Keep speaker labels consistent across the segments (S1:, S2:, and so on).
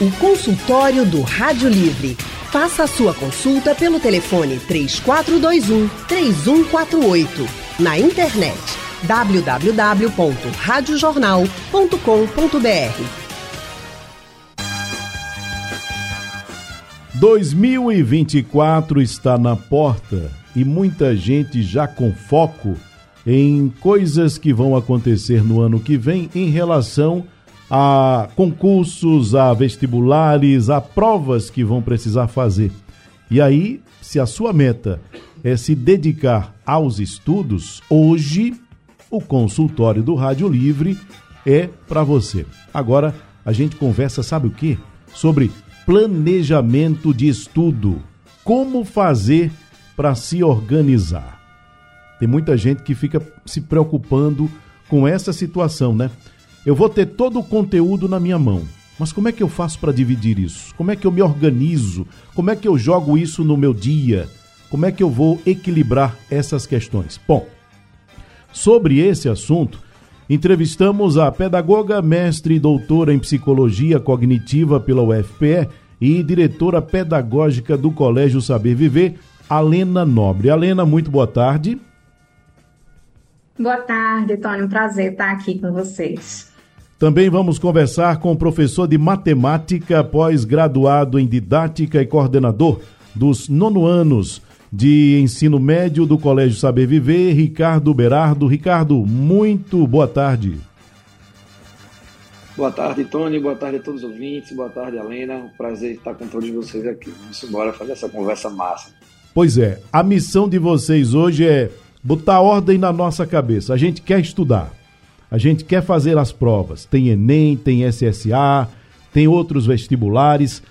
S1: O consultório do Rádio Livre. Faça a sua consulta pelo telefone 3421 3148. Na internet www.radiojornal.com.br.
S2: 2024 está na porta e muita gente já com foco em coisas que vão acontecer no ano que vem em relação a concursos, a vestibulares, a provas que vão precisar fazer. E aí, se a sua meta é se dedicar aos estudos, hoje o consultório do Rádio Livre é para você. Agora a gente conversa, sabe o que? Sobre planejamento de estudo. Como fazer para se organizar? Tem muita gente que fica se preocupando com essa situação, né? Eu vou ter todo o conteúdo na minha mão. Mas como é que eu faço para dividir isso? Como é que eu me organizo? Como é que eu jogo isso no meu dia? Como é que eu vou equilibrar essas questões? Bom, sobre esse assunto, entrevistamos a pedagoga, mestre e doutora em psicologia cognitiva pela UFPE e diretora pedagógica do Colégio Saber Viver, Alena Nobre. Alena, muito boa tarde.
S3: Boa tarde, Tony. Um prazer estar aqui com vocês.
S2: Também vamos conversar com o professor de matemática, pós-graduado em didática e coordenador dos nono anos de ensino médio do Colégio Saber Viver, Ricardo Berardo. Ricardo, muito boa tarde.
S4: Boa tarde, Tony. Boa tarde a todos os ouvintes. Boa tarde, Helena. Um prazer estar com todos vocês aqui. Vamos embora fazer essa conversa massa.
S2: Pois é, a missão de vocês hoje é botar ordem na nossa cabeça. A gente quer estudar, a gente quer fazer as provas. Tem Enem, tem SSA, tem outros vestibulares,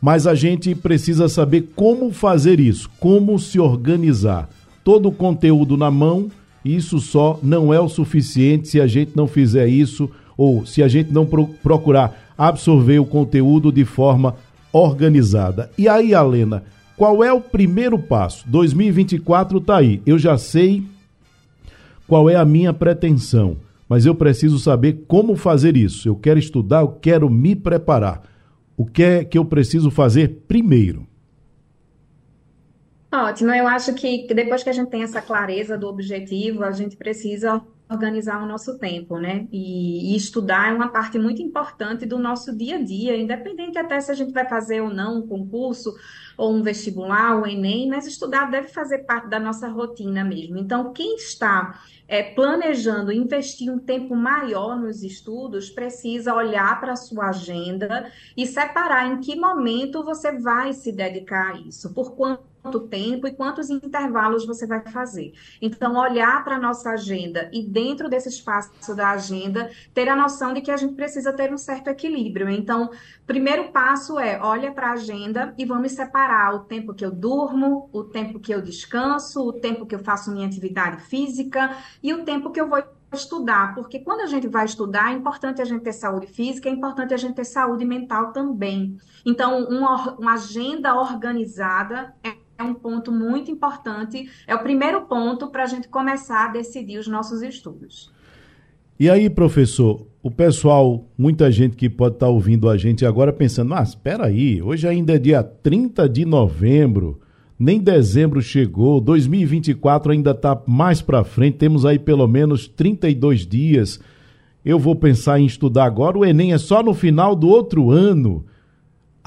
S2: mas a gente precisa saber como fazer isso, como se organizar. Todo o conteúdo na mão, isso só não é o suficiente se a gente não fizer isso ou se a gente não pro procurar absorver o conteúdo de forma organizada. E aí, Alena, qual é o primeiro passo? 2024 está aí. Eu já sei qual é a minha pretensão, mas eu preciso saber como fazer isso. Eu quero estudar, eu quero me preparar. O que é que eu preciso fazer primeiro?
S3: Ótimo, eu acho que depois que a gente tem essa clareza do objetivo, a gente precisa organizar o nosso tempo, né? E, e, estudar é uma parte muito importante do nosso dia a dia, independente até se a gente vai fazer ou não um concurso ou um vestibular, o Enem, mas estudar deve fazer parte da nossa rotina mesmo. Então, quem está é, planejando investir um tempo maior nos estudos, precisa olhar para a sua agenda e separar em que momento você vai se dedicar a isso, por quanto quanto tempo e quantos intervalos você vai fazer. Então, olhar para a nossa agenda e dentro desse espaço da agenda, ter a noção de que a gente precisa ter um certo equilíbrio. Então, primeiro passo é, olha para a agenda e vamos separar o tempo que eu durmo, o tempo que eu descanso, o tempo que eu faço minha atividade física e o tempo que eu vou estudar, porque quando a gente vai estudar, é importante a gente ter saúde física, é importante a gente ter saúde mental também. Então, uma, uma agenda organizada é é um ponto muito importante, é o primeiro ponto para a gente começar a decidir os nossos estudos.
S2: E aí, professor, o pessoal, muita gente que pode estar tá ouvindo a gente agora pensando, mas espera aí, hoje ainda é dia 30 de novembro, nem dezembro chegou, 2024 ainda está mais para frente, temos aí pelo menos 32 dias. Eu vou pensar em estudar agora, o Enem é só no final do outro ano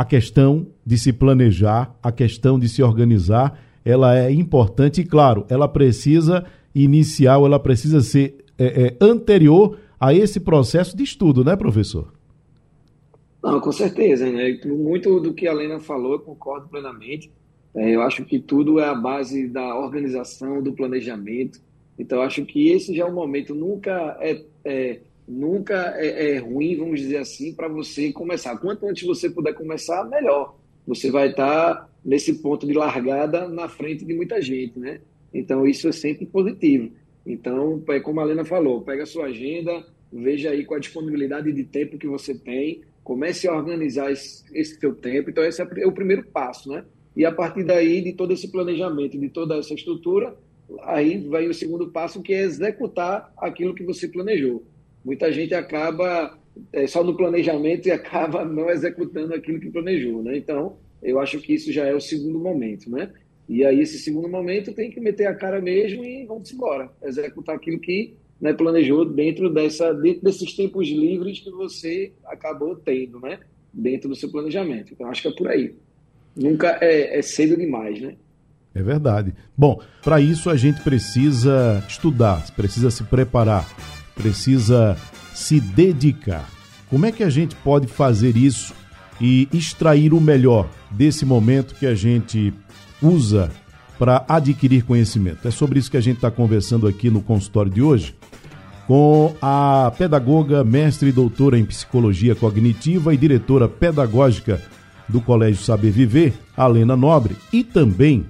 S2: a questão de se planejar, a questão de se organizar, ela é importante e, claro, ela precisa iniciar, ela precisa ser é, é, anterior a esse processo de estudo, né, professor?
S4: Não, com certeza, né? Muito do que a Lena falou, eu concordo plenamente. É, eu acho que tudo é a base da organização, do planejamento. Então, acho que esse já é o momento. Nunca é, é nunca é, é ruim, vamos dizer assim, para você começar. Quanto antes você puder começar, melhor. Você vai estar tá nesse ponto de largada na frente de muita gente, né? Então, isso é sempre positivo. Então, é como a Lena falou, pega a sua agenda, veja aí qual a disponibilidade de tempo que você tem, comece a organizar esse, esse seu tempo. Então, esse é o primeiro passo, né? E a partir daí, de todo esse planejamento, de toda essa estrutura, aí vai o segundo passo, que é executar aquilo que você planejou. Muita gente acaba é, só no planejamento e acaba não executando aquilo que planejou, né? Então, eu acho que isso já é o segundo momento, né? E aí, esse segundo momento tem que meter a cara mesmo e vamos embora, executar aquilo que né, planejou dentro, dessa, dentro desses tempos livres que você acabou tendo, né? Dentro do seu planejamento. Então, acho que é por aí. Nunca é, é cedo demais, né?
S2: É verdade. Bom, para isso a gente precisa estudar, precisa se preparar, precisa se dedicar. Como é que a gente pode fazer isso e extrair o melhor desse momento que a gente usa para adquirir conhecimento? É sobre isso que a gente está conversando aqui no consultório de hoje com a pedagoga, mestre e doutora em psicologia cognitiva e diretora pedagógica do Colégio Saber Viver, Alena Nobre, e também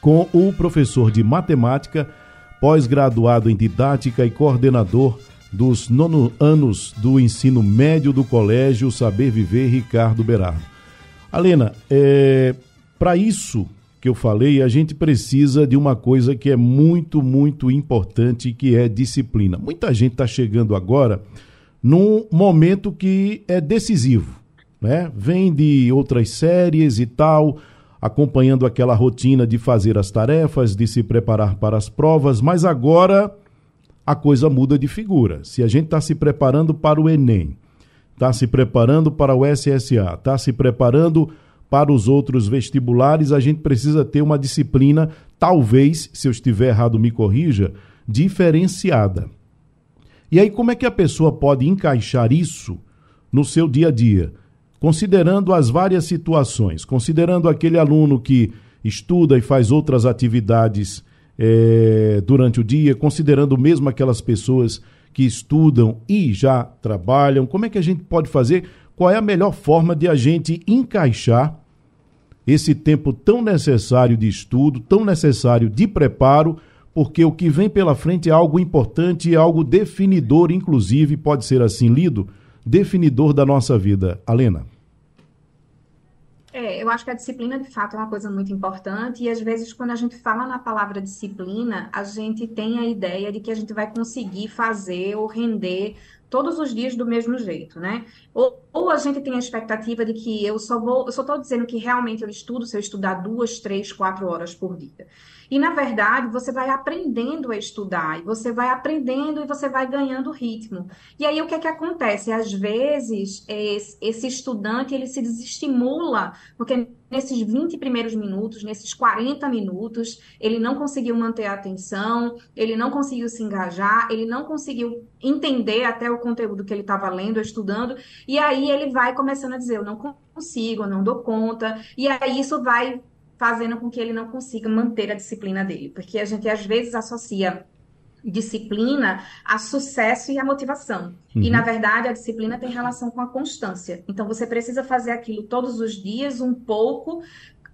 S2: com o professor de matemática, pós-graduado em didática e coordenador dos nono anos do ensino médio do Colégio Saber Viver, Ricardo Berardo. Alena, é, para isso que eu falei, a gente precisa de uma coisa que é muito, muito importante, que é disciplina. Muita gente está chegando agora num momento que é decisivo, né? Vem de outras séries e tal, acompanhando aquela rotina de fazer as tarefas, de se preparar para as provas, mas agora a coisa muda de figura. Se a gente está se preparando para o Enem, está se preparando para o SSA, está se preparando para os outros vestibulares, a gente precisa ter uma disciplina, talvez, se eu estiver errado, me corrija, diferenciada. E aí, como é que a pessoa pode encaixar isso no seu dia a dia? Considerando as várias situações, considerando aquele aluno que estuda e faz outras atividades é, durante o dia, considerando mesmo aquelas pessoas que estudam e já trabalham, como é que a gente pode fazer? Qual é a melhor forma de a gente encaixar esse tempo tão necessário de estudo, tão necessário de preparo, porque o que vem pela frente é algo importante e algo definidor, inclusive, pode ser assim lido, definidor da nossa vida. Alena.
S3: É, eu acho que a disciplina de fato é uma coisa muito importante, e às vezes, quando a gente fala na palavra disciplina, a gente tem a ideia de que a gente vai conseguir fazer ou render todos os dias do mesmo jeito, né? Ou, ou a gente tem a expectativa de que eu só vou, eu só estou dizendo que realmente eu estudo se eu estudar duas, três, quatro horas por dia. E, na verdade, você vai aprendendo a estudar, e você vai aprendendo e você vai ganhando ritmo. E aí, o que é que acontece? Às vezes, esse estudante, ele se desestimula, porque nesses 20 primeiros minutos, nesses 40 minutos, ele não conseguiu manter a atenção, ele não conseguiu se engajar, ele não conseguiu entender até o conteúdo que ele estava lendo, estudando, e aí ele vai começando a dizer, eu não consigo, eu não dou conta, e aí isso vai fazendo com que ele não consiga manter a disciplina dele, porque a gente às vezes associa disciplina a sucesso e a motivação. Uhum. E na verdade a disciplina tem relação com a constância. Então você precisa fazer aquilo todos os dias, um pouco,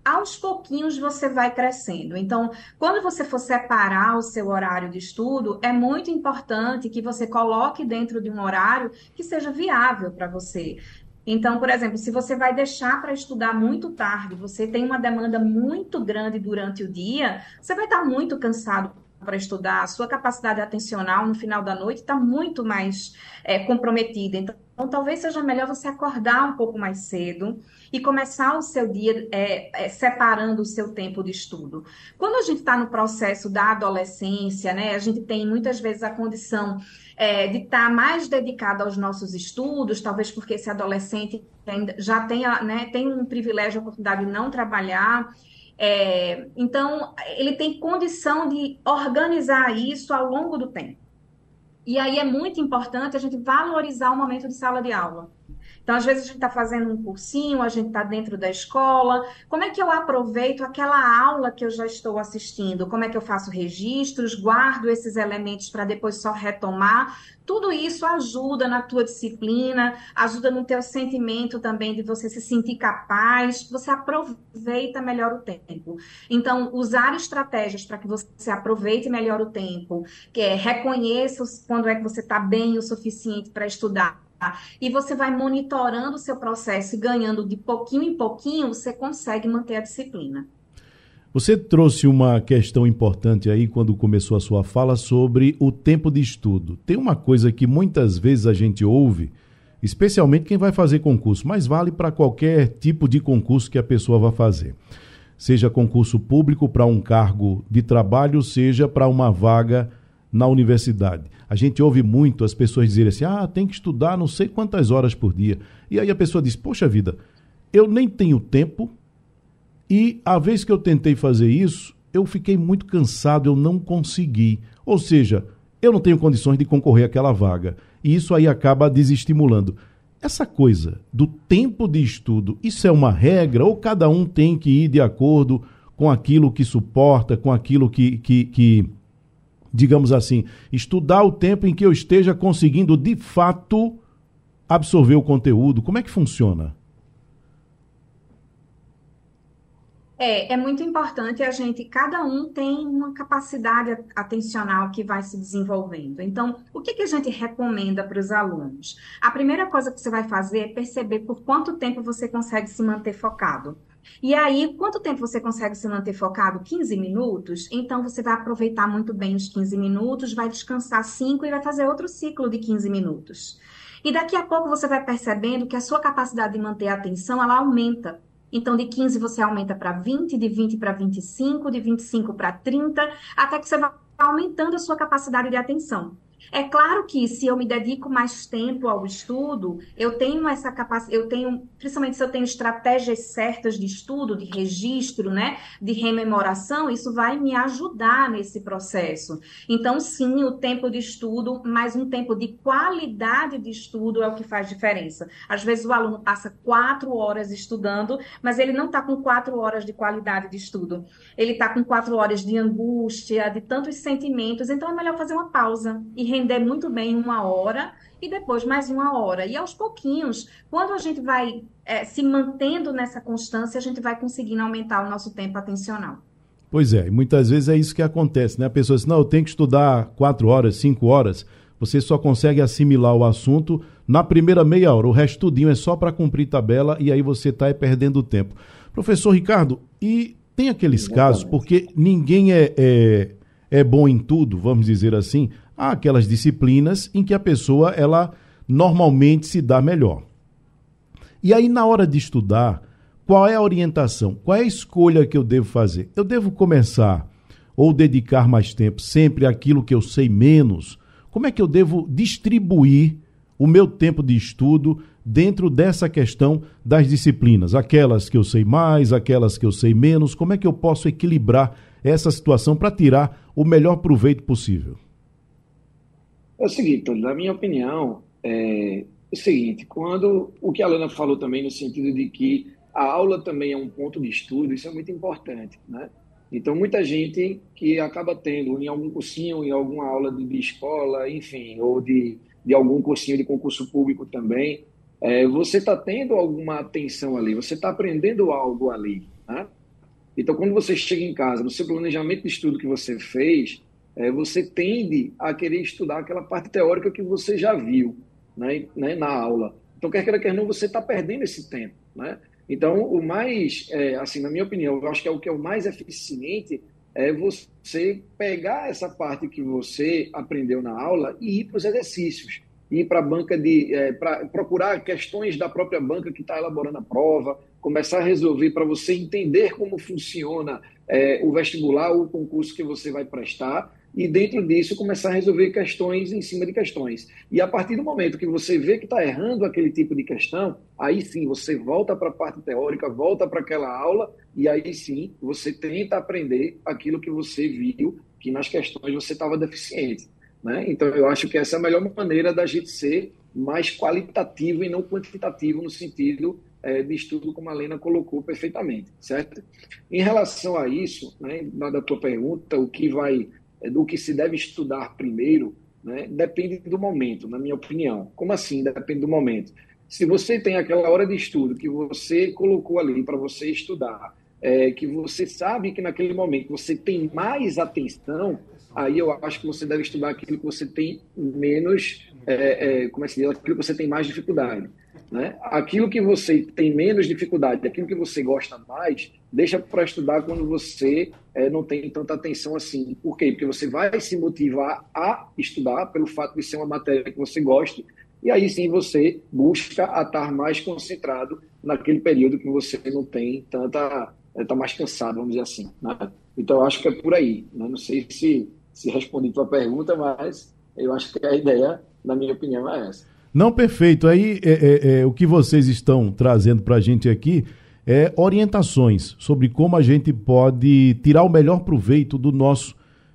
S3: aos pouquinhos você vai crescendo. Então, quando você for separar o seu horário de estudo, é muito importante que você coloque dentro de um horário que seja viável para você. Então, por exemplo, se você vai deixar para estudar muito tarde, você tem uma demanda muito grande durante o dia, você vai estar muito cansado para estudar, a sua capacidade atencional no final da noite está muito mais é, comprometida. Então, então, talvez seja melhor você acordar um pouco mais cedo e começar o seu dia é, é, separando o seu tempo de estudo. Quando a gente está no processo da adolescência, né, a gente tem muitas vezes a condição é, de estar tá mais dedicado aos nossos estudos, talvez porque esse adolescente já tenha, né, tem um privilégio, a oportunidade de não trabalhar. É, então, ele tem condição de organizar isso ao longo do tempo. E aí é muito importante a gente valorizar o momento de sala de aula. Então, às vezes, a gente está fazendo um cursinho, a gente está dentro da escola. Como é que eu aproveito aquela aula que eu já estou assistindo? Como é que eu faço registros, guardo esses elementos para depois só retomar? Tudo isso ajuda na tua disciplina, ajuda no teu sentimento também de você se sentir capaz, você aproveita melhor o tempo. Então, usar estratégias para que você aproveite melhor o tempo, que é reconheça quando é que você está bem o suficiente para estudar e você vai monitorando o seu processo e ganhando de pouquinho em pouquinho, você consegue manter a disciplina.
S2: Você trouxe uma questão importante aí quando começou a sua fala sobre o tempo de estudo. Tem uma coisa que muitas vezes a gente ouve especialmente quem vai fazer concurso, mas vale para qualquer tipo de concurso que a pessoa vá fazer. Seja concurso público para um cargo de trabalho, seja para uma vaga na universidade. A gente ouve muito as pessoas dizerem assim: ah, tem que estudar não sei quantas horas por dia. E aí a pessoa diz: poxa vida, eu nem tenho tempo e a vez que eu tentei fazer isso, eu fiquei muito cansado, eu não consegui. Ou seja, eu não tenho condições de concorrer àquela vaga. E isso aí acaba desestimulando. Essa coisa do tempo de estudo, isso é uma regra ou cada um tem que ir de acordo com aquilo que suporta, com aquilo que, que, que digamos assim, estudar o tempo em que eu esteja conseguindo de fato absorver o conteúdo? Como é que funciona?
S3: É, é muito importante a gente, cada um tem uma capacidade atencional que vai se desenvolvendo. Então, o que, que a gente recomenda para os alunos? A primeira coisa que você vai fazer é perceber por quanto tempo você consegue se manter focado. E aí, quanto tempo você consegue se manter focado? 15 minutos? Então, você vai aproveitar muito bem os 15 minutos, vai descansar 5 e vai fazer outro ciclo de 15 minutos. E daqui a pouco você vai percebendo que a sua capacidade de manter a atenção, ela aumenta. Então, de 15 você aumenta para 20, de 20 para 25, de 25 para 30, até que você vai aumentando a sua capacidade de atenção. É claro que se eu me dedico mais tempo ao estudo, eu tenho essa capacidade, eu tenho, principalmente se eu tenho estratégias certas de estudo, de registro, né, de rememoração, isso vai me ajudar nesse processo. Então, sim, o tempo de estudo, mas um tempo de qualidade de estudo é o que faz diferença. Às vezes o aluno passa quatro horas estudando, mas ele não está com quatro horas de qualidade de estudo. Ele está com quatro horas de angústia, de tantos sentimentos. Então, é melhor fazer uma pausa e render muito bem uma hora e depois mais uma hora. E aos pouquinhos, quando a gente vai é, se mantendo nessa constância, a gente vai conseguindo aumentar o nosso tempo atencional.
S2: Pois é, e muitas vezes é isso que acontece, né? A pessoa diz, não, eu tenho que estudar quatro horas, cinco horas. Você só consegue assimilar o assunto na primeira meia hora. O resto tudinho é só para cumprir tabela e aí você está perdendo tempo. Professor Ricardo, e tem aqueles Exatamente. casos, porque ninguém é, é, é bom em tudo, vamos dizer assim, há aquelas disciplinas em que a pessoa ela normalmente se dá melhor. E aí na hora de estudar, qual é a orientação? Qual é a escolha que eu devo fazer? Eu devo começar ou dedicar mais tempo sempre àquilo que eu sei menos? Como é que eu devo distribuir o meu tempo de estudo dentro dessa questão das disciplinas? Aquelas que eu sei mais, aquelas que eu sei menos, como é que eu posso equilibrar essa situação para tirar o melhor proveito possível?
S4: É o seguinte, na minha opinião, é o seguinte, quando o que a Lana falou também no sentido de que a aula também é um ponto de estudo, isso é muito importante, né? Então, muita gente que acaba tendo em algum cursinho, em alguma aula de, de escola, enfim, ou de, de algum cursinho de concurso público também, é, você está tendo alguma atenção ali, você está aprendendo algo ali, né? Então, quando você chega em casa, no seu planejamento de estudo que você fez, é, você tende a querer estudar aquela parte teórica que você já viu né, né, na aula. Então, quer queira, quer não, você está perdendo esse tempo. Né? Então, o mais, é, assim, na minha opinião, eu acho que é o que é o mais eficiente é você pegar essa parte que você aprendeu na aula e ir para os exercícios, ir para a banca de, é, para procurar questões da própria banca que está elaborando a prova, começar a resolver para você entender como funciona é, o vestibular, o concurso que você vai prestar e dentro disso começar a resolver questões em cima de questões. E a partir do momento que você vê que está errando aquele tipo de questão, aí sim você volta para a parte teórica, volta para aquela aula e aí sim você tenta aprender aquilo que você viu que nas questões você estava deficiente. Né? Então eu acho que essa é a melhor maneira da gente ser mais qualitativo e não quantitativo no sentido é, de estudo, como a Lena colocou perfeitamente, certo? Em relação a isso, né, da tua pergunta, o que vai do que se deve estudar primeiro, né, depende do momento, na minha opinião. Como assim depende do momento? Se você tem aquela hora de estudo que você colocou ali para você estudar, é, que você sabe que naquele momento você tem mais atenção, aí eu acho que você deve estudar aquilo que você tem menos, é, é, como é que se diz, aquilo que você tem mais dificuldade. Né? Aquilo que você tem menos dificuldade, aquilo que você gosta mais, deixa para estudar quando você é, não tem tanta atenção assim. Por quê? Porque você vai se motivar a estudar pelo fato de ser uma matéria que você gosta e aí sim você busca estar mais concentrado naquele período que você não tem tanta. está mais cansado, vamos dizer assim. Né? Então, eu acho que é por aí. Né? Não sei se, se respondi a tua pergunta, mas eu acho que a ideia, na minha opinião, é essa.
S2: Não, perfeito. Aí é, é, é, o que vocês estão trazendo para a gente aqui é orientações sobre como a gente pode tirar o melhor proveito do nosso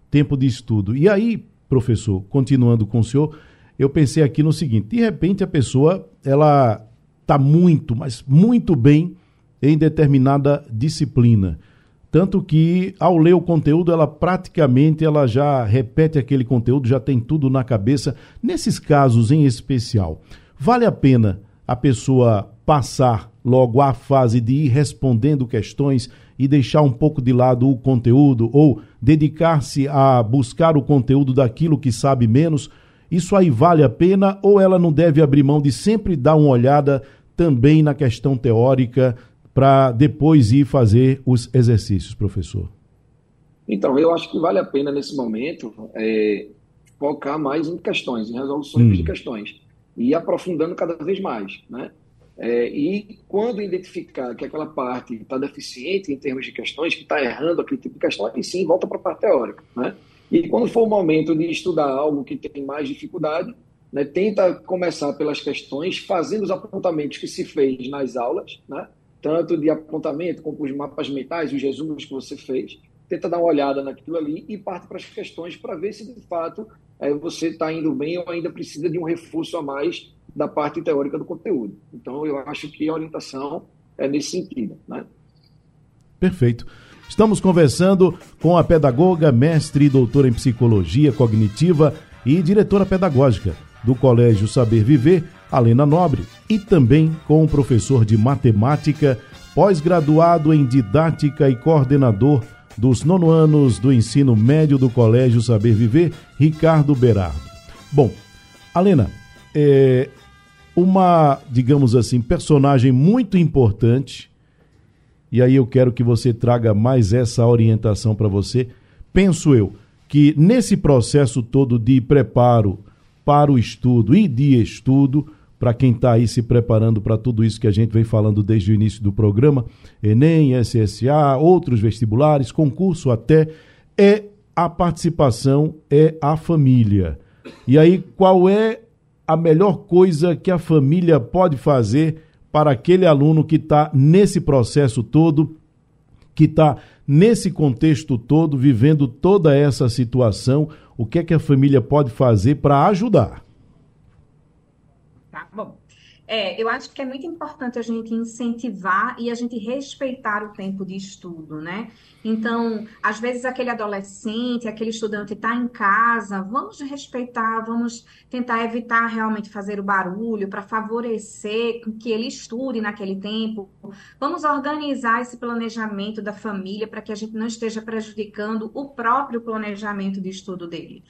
S2: tempo de estudo. E aí, professor, continuando com o senhor, eu pensei aqui no seguinte: de repente a pessoa ela está muito, mas muito bem em determinada disciplina. Tanto que ao ler o conteúdo, ela praticamente ela já repete aquele conteúdo, já tem tudo na cabeça. Nesses casos em especial, vale a pena a pessoa passar logo à fase de ir respondendo questões e deixar um pouco de lado o conteúdo ou dedicar-se a buscar o conteúdo daquilo que sabe menos? Isso aí vale a pena ou ela não deve abrir mão de sempre dar uma olhada também na questão teórica, para depois ir fazer os exercícios, professor?
S4: Então, eu acho que vale a pena nesse momento é, focar mais em questões, em resoluções hum. de questões e aprofundando cada vez mais, né? É, e quando identificar que aquela parte está deficiente em termos de questões, que está errando aquele tipo de questão, aí sim volta para a parte teórica, né? E quando for o momento de estudar algo que tem mais dificuldade, né, tenta começar pelas questões, fazendo os apontamentos que se fez nas aulas, né? tanto de apontamento como os mapas mentais, os resumos que você fez, tenta dar uma olhada naquilo ali e parte para as questões para ver se de fato é, você está indo bem ou ainda precisa de um reforço a mais da parte teórica do conteúdo. Então, eu acho que a orientação é nesse sentido. Né?
S2: Perfeito. Estamos conversando com a pedagoga, mestre e doutora em psicologia cognitiva e diretora pedagógica do Colégio Saber Viver, Alena Nobre, e também com o professor de matemática, pós-graduado em didática e coordenador dos nono anos do ensino médio do Colégio Saber Viver, Ricardo Berardo. Bom, Alena, é uma, digamos assim, personagem muito importante, e aí eu quero que você traga mais essa orientação para você. Penso eu que nesse processo todo de preparo para o estudo e de estudo, para quem está aí se preparando para tudo isso que a gente vem falando desde o início do programa, Enem, SSA, outros vestibulares, concurso até, é a participação, é a família. E aí, qual é a melhor coisa que a família pode fazer para aquele aluno que está nesse processo todo, que está nesse contexto todo, vivendo toda essa situação? O que é que a família pode fazer para ajudar?
S3: É, eu acho que é muito importante a gente incentivar e a gente respeitar o tempo de estudo, né? Então, às vezes aquele adolescente, aquele estudante está em casa, vamos respeitar, vamos tentar evitar realmente fazer o barulho para favorecer que ele estude naquele tempo. Vamos organizar esse planejamento da família para que a gente não esteja prejudicando o próprio planejamento de estudo dele.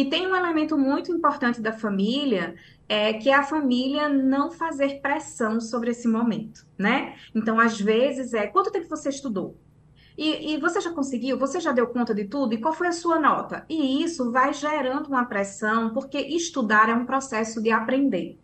S3: E tem um elemento muito importante da família, é que é a família não fazer pressão sobre esse momento, né? Então, às vezes, é quanto tempo você estudou? E, e, você já conseguiu? Você já deu conta de tudo? E qual foi a sua nota? E isso vai gerando uma pressão, porque estudar é um processo de aprender.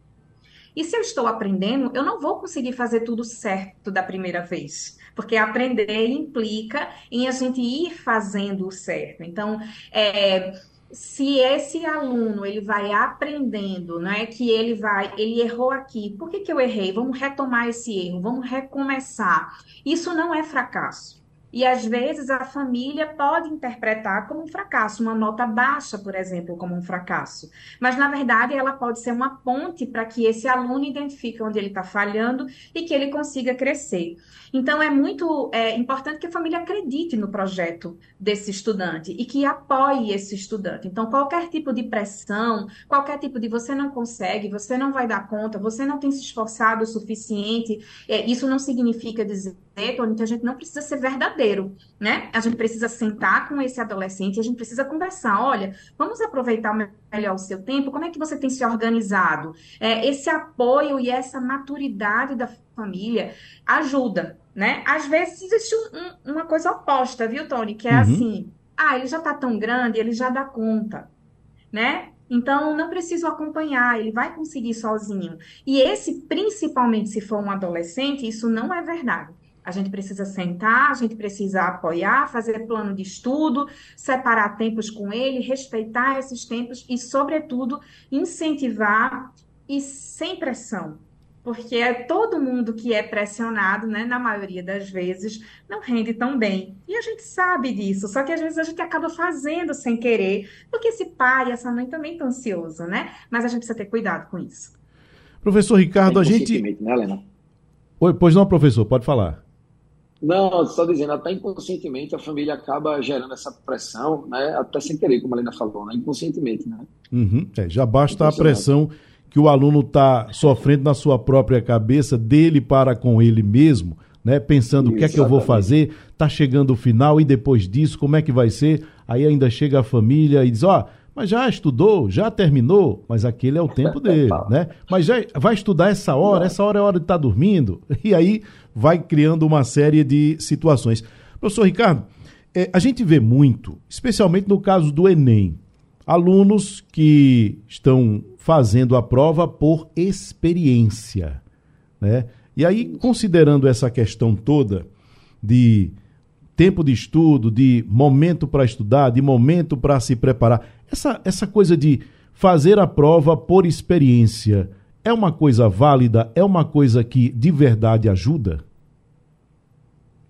S3: E se eu estou aprendendo, eu não vou conseguir fazer tudo certo da primeira vez. Porque aprender implica em a gente ir fazendo o certo. Então, é, se esse aluno ele vai aprendendo, não é que ele vai, ele errou aqui, por que, que eu errei? Vamos retomar esse erro, vamos recomeçar. Isso não é fracasso. E às vezes a família pode interpretar como um fracasso, uma nota baixa, por exemplo, como um fracasso. Mas na verdade ela pode ser uma ponte para que esse aluno identifique onde ele está falhando e que ele consiga crescer. Então é muito é, importante que a família acredite no projeto desse estudante e que apoie esse estudante. Então qualquer tipo de pressão, qualquer tipo de você não consegue, você não vai dar conta, você não tem se esforçado o suficiente, é, isso não significa dizer que a gente não precisa ser verdadeiro, né? A gente precisa sentar com esse adolescente, a gente precisa conversar. Olha, vamos aproveitar melhor o seu tempo. Como é que você tem se organizado? É, esse apoio e essa maturidade da família ajuda, né? Às vezes existe um, um, uma coisa oposta, viu, Tony? Que é uhum. assim: ah, ele já tá tão grande, ele já dá conta, né? Então, não preciso acompanhar, ele vai conseguir sozinho. E esse, principalmente se for um adolescente, isso não é verdade. A gente precisa sentar, a gente precisa apoiar, fazer plano de estudo, separar tempos com ele, respeitar esses tempos e, sobretudo, incentivar e sem pressão. Porque é todo mundo que é pressionado, né, na maioria das vezes, não rende tão bem. E a gente sabe disso, só que às vezes a gente acaba fazendo sem querer, porque esse pai e essa mãe também estão ansiosos, né? Mas a gente precisa ter cuidado com isso.
S2: Professor Ricardo, a gente. Né, Helena? Oi, pois não, professor, pode falar.
S4: Não, só dizendo, até inconscientemente a família acaba gerando essa pressão, né? Até sem querer, como a Helena falou, né? Inconscientemente, né?
S2: Uhum, é, já basta a pressão que o aluno está sofrendo na sua própria cabeça, dele para com ele mesmo, né? Pensando o que é que eu vou fazer, tá chegando o final e depois disso, como é que vai ser? Aí ainda chega a família e diz, ó, oh, mas já estudou, já terminou, mas aquele é o tempo dele, né? Mas já vai estudar essa hora, essa hora é a hora de estar tá dormindo, e aí vai criando uma série de situações. Professor Ricardo, é, a gente vê muito, especialmente no caso do Enem, alunos que estão fazendo a prova por experiência, né? E aí, considerando essa questão toda de tempo de estudo, de momento para estudar, de momento para se preparar, essa, essa coisa de fazer a prova por experiência é uma coisa válida? É uma coisa que de verdade ajuda?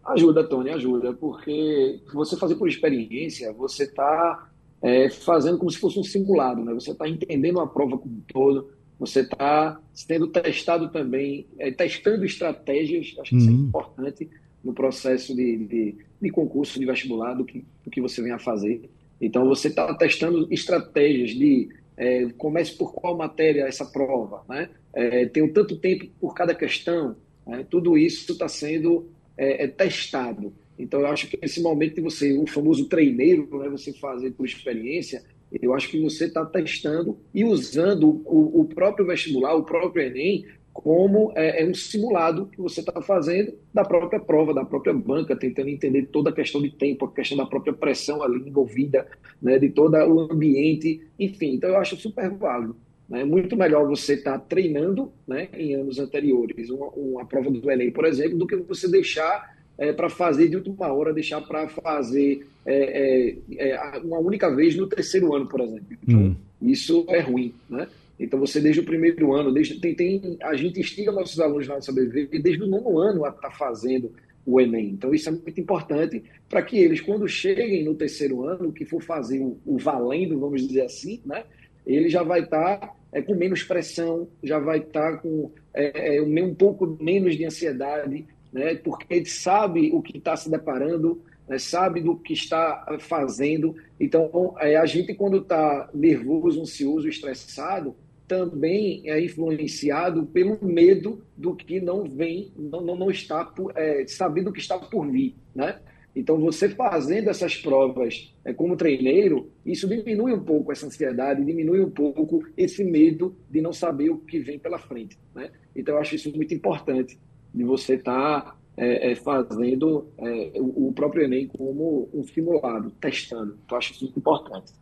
S4: Ajuda, Tony, ajuda, porque você fazer por experiência, você está é, fazendo como se fosse um simulado, né? Você está entendendo a prova como um todo, você está sendo testado também, é, testando estratégias, acho que isso é uhum. importante no processo de, de, de, concurso, de vestibular, do que, do que você vem a fazer. Então, você está testando estratégias de é, comece por qual matéria essa prova, né? É, tenho tanto tempo por cada questão, né? tudo isso está sendo é, é, testado. Então, eu acho que esse momento você, o famoso treineiro, né, você fazer por experiência, eu acho que você está testando e usando o, o, próprio vestibular, o próprio Enem, como é, é um simulado que você está fazendo da própria prova, da própria banca, tentando entender toda a questão de tempo, a questão da própria pressão ali envolvida, né, de todo o ambiente, enfim. Então, eu acho super válido. É né? muito melhor você estar tá treinando né, em anos anteriores, uma, uma prova do Enem, por exemplo, do que você deixar é, para fazer de última hora, deixar para fazer é, é, é, uma única vez no terceiro ano, por exemplo. Então, hum. Isso é ruim, né? Então, você desde o primeiro ano, desde, tem, tem, a gente instiga nossos alunos na nossa desde o nono ano a estar tá fazendo o Enem. Então, isso é muito importante para que eles, quando cheguem no terceiro ano, que for fazer o, o valendo, vamos dizer assim, né? Ele já vai estar tá, é, com menos pressão, já vai estar tá com é, é, um pouco menos de ansiedade, né? porque ele sabe o que está se deparando, né? sabe do que está fazendo. Então, é, a gente, quando está nervoso, ansioso, estressado, também é influenciado pelo medo do que não vem, não, não, não está por, é, sabendo o que está por vir, né? Então, você fazendo essas provas é, como treineiro, isso diminui um pouco essa ansiedade, diminui um pouco esse medo de não saber o que vem pela frente, né? Então, eu acho isso muito importante de você estar tá, é, é, fazendo é, o, o, próprio Enem como um simulado, testando. Então, acho isso muito importante.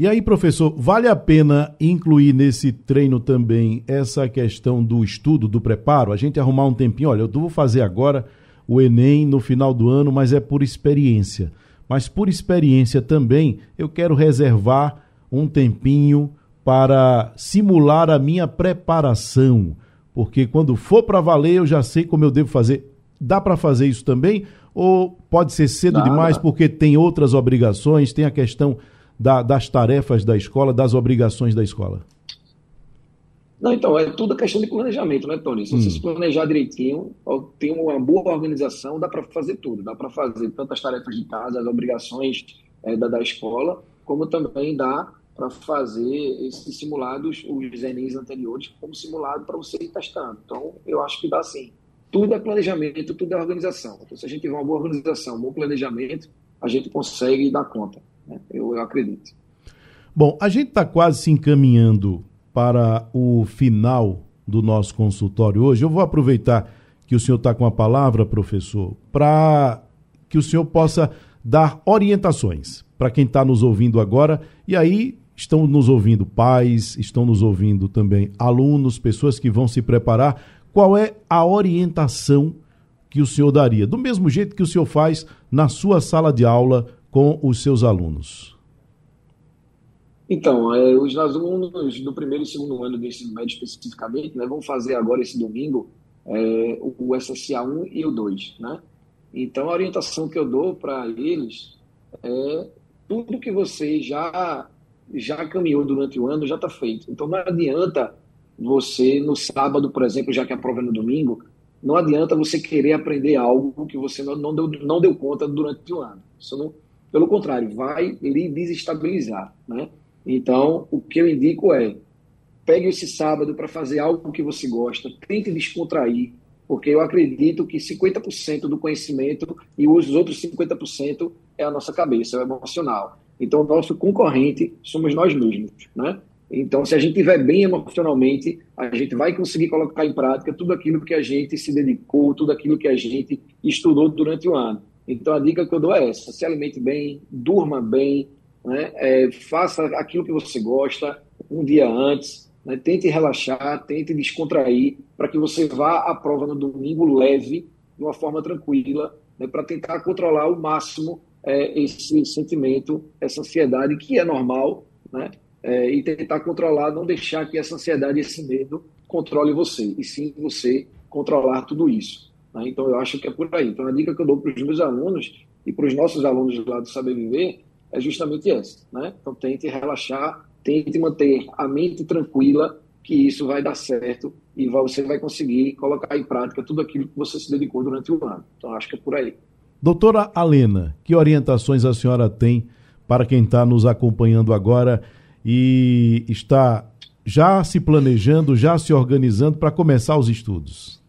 S2: E aí, professor, vale a pena incluir nesse treino também essa questão do estudo, do preparo? A gente arrumar um tempinho, olha, eu vou fazer agora o Enem no final do ano, mas é por experiência. Mas por experiência também, eu quero reservar um tempinho para simular a minha preparação porque quando for para valer eu já sei como eu devo fazer. Dá para fazer isso também? Ou pode ser cedo dá, demais porque tem outras obrigações, tem a questão da, das tarefas da escola, das obrigações da escola?
S4: Não, então, é tudo questão de planejamento, né, Tony? Se hum. você se planejar direitinho, tem uma boa organização, dá para fazer tudo. Dá para fazer tanto as tarefas de casa, as obrigações é, da, da escola, como também dá para fazer esses simulados, os Enems anteriores, como simulado para você ir testando. Então, eu acho que dá sim. Tudo é planejamento, tudo é organização. Então, se a gente tiver uma boa organização, um bom planejamento, a gente consegue dar conta. Né? Eu, eu acredito.
S2: Bom, a gente está quase se encaminhando para o final do nosso consultório hoje. Eu vou aproveitar que o senhor está com a palavra, professor, para que o senhor possa dar orientações para quem está nos ouvindo agora e aí Estão nos ouvindo pais, estão nos ouvindo também alunos, pessoas que vão se preparar. Qual é a orientação que o senhor daria? Do mesmo jeito que o senhor faz na sua sala de aula com os seus alunos.
S4: Então, é, os alunos do primeiro e segundo ano do ensino médio especificamente né, vão fazer agora esse domingo é, o SSA 1 e o 2. Né? Então, a orientação que eu dou para eles é tudo que você já, já caminhou durante o ano já está feito. Então, não adianta você, no sábado, por exemplo, já que a prova é no domingo, não adianta você querer aprender algo que você não, não, deu, não deu conta durante o ano. Isso não, pelo contrário, vai lhe desestabilizar. Né? Então, o que eu indico é pegue esse sábado para fazer algo que você gosta, tente descontrair, porque eu acredito que 50% do conhecimento e os outros 50% é a nossa cabeça, é o emocional. Então, o nosso concorrente somos nós mesmos, né? Então, se a gente estiver bem emocionalmente, a gente vai conseguir colocar em prática tudo aquilo que a gente se dedicou, tudo aquilo que a gente estudou durante o ano. Então, a dica que eu dou é essa: se alimente bem, durma bem, né? É, faça aquilo que você gosta um dia antes, né? tente relaxar, tente descontrair, para que você vá à prova no domingo leve, de uma forma tranquila, né? para tentar controlar ao máximo é, esse sentimento, essa ansiedade, que é normal, né? É, e tentar controlar, não deixar que essa ansiedade, esse medo controle você, e sim você controlar tudo isso. Né? Então, eu acho que é por aí. Então, a dica que eu dou para os meus alunos e para os nossos alunos lá do Saber Viver é justamente essa, né? Então tente relaxar, tente manter a mente tranquila, que isso vai dar certo e você vai conseguir colocar em prática tudo aquilo que você se dedicou durante o ano. Então acho que é por aí.
S2: Doutora Alena, que orientações a senhora tem para quem está nos acompanhando agora e está já se planejando, já se organizando para começar os estudos?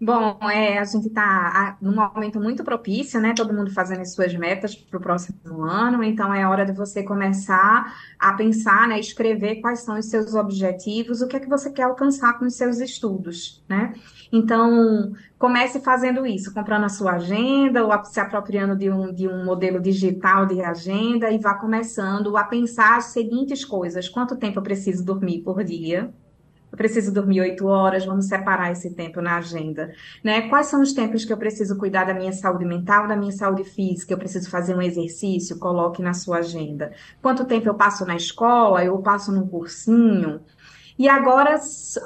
S3: Bom, é, a gente está num momento muito propício, né? Todo mundo fazendo as suas metas para o próximo ano, então é hora de você começar a pensar, né? Escrever quais são os seus objetivos, o que é que você quer alcançar com os seus estudos, né? Então, comece fazendo isso, comprando a sua agenda ou se apropriando de um, de um modelo digital de agenda e vá começando a pensar as seguintes coisas: quanto tempo eu preciso dormir por dia? Eu preciso dormir oito horas, vamos separar esse tempo na agenda. Né? Quais são os tempos que eu preciso cuidar da minha saúde mental, da minha saúde física? Eu preciso fazer um exercício? Coloque na sua agenda. Quanto tempo eu passo na escola? Eu passo num cursinho? E agora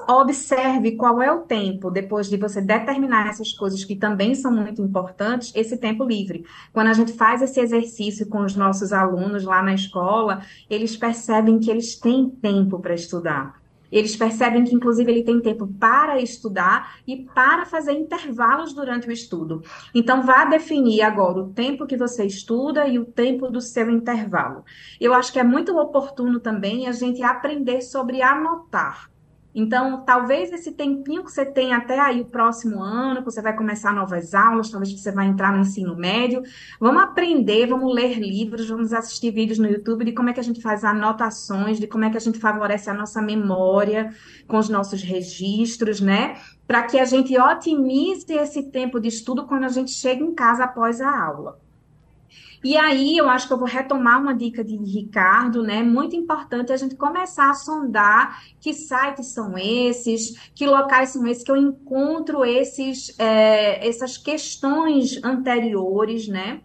S3: observe qual é o tempo, depois de você determinar essas coisas que também são muito importantes, esse tempo livre. Quando a gente faz esse exercício com os nossos alunos lá na escola, eles percebem que eles têm tempo para estudar. Eles percebem que, inclusive, ele tem tempo para estudar e para fazer intervalos durante o estudo. Então, vá definir agora o tempo que você estuda e o tempo do seu intervalo. Eu acho que é muito oportuno também a gente aprender sobre anotar. Então, talvez esse tempinho que você tem até aí o próximo ano, que você vai começar novas aulas, talvez você vai entrar no ensino médio, vamos aprender, vamos ler livros, vamos assistir vídeos no YouTube de como é que a gente faz anotações, de como é que a gente favorece a nossa memória com os nossos registros, né? Para que a gente otimize esse tempo de estudo quando a gente chega em casa após a aula. E aí eu acho que eu vou retomar uma dica de Ricardo, né? Muito importante a gente começar a sondar que sites são esses, que locais são esses, que eu encontro esses, é, essas questões anteriores, né?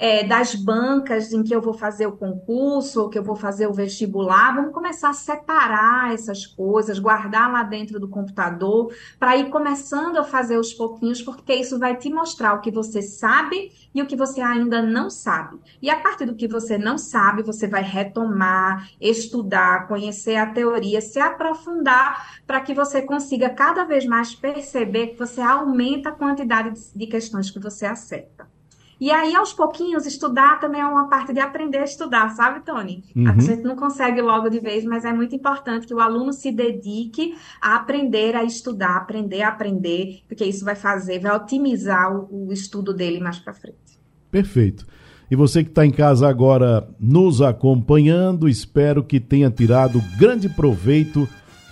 S3: É, das bancas em que eu vou fazer o concurso, ou que eu vou fazer o vestibular, vamos começar a separar essas coisas, guardar lá dentro do computador, para ir começando a fazer os pouquinhos, porque isso vai te mostrar o que você sabe e o que você ainda não sabe. E a partir do que você não sabe, você vai retomar, estudar, conhecer a teoria, se aprofundar, para que você consiga cada vez mais perceber que você aumenta a quantidade de questões que você acerta. E aí, aos pouquinhos, estudar também é uma parte de aprender a estudar, sabe, Tony? Uhum. A gente não consegue logo de vez, mas é muito importante que o aluno se dedique a aprender a estudar, aprender a aprender, porque isso vai fazer, vai otimizar o, o estudo dele mais para frente.
S2: Perfeito. E você que está em casa agora nos acompanhando, espero que tenha tirado grande proveito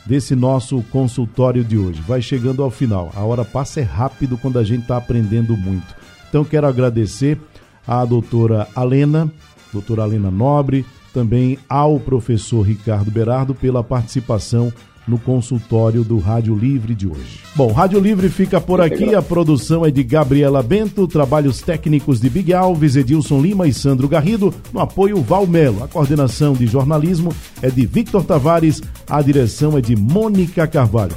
S2: desse nosso consultório de hoje. Vai chegando ao final. A hora passa é rápido quando a gente está aprendendo muito. Então quero agradecer à doutora Alena, doutora Alena Nobre, também ao professor Ricardo Berardo pela participação no consultório do Rádio Livre de hoje. Bom, Rádio Livre fica por aqui. A produção é de Gabriela Bento, trabalhos técnicos de Big Alves, Edilson Lima e Sandro Garrido, no apoio Valmelo. A coordenação de jornalismo é de Victor Tavares, a direção é de Mônica Carvalho.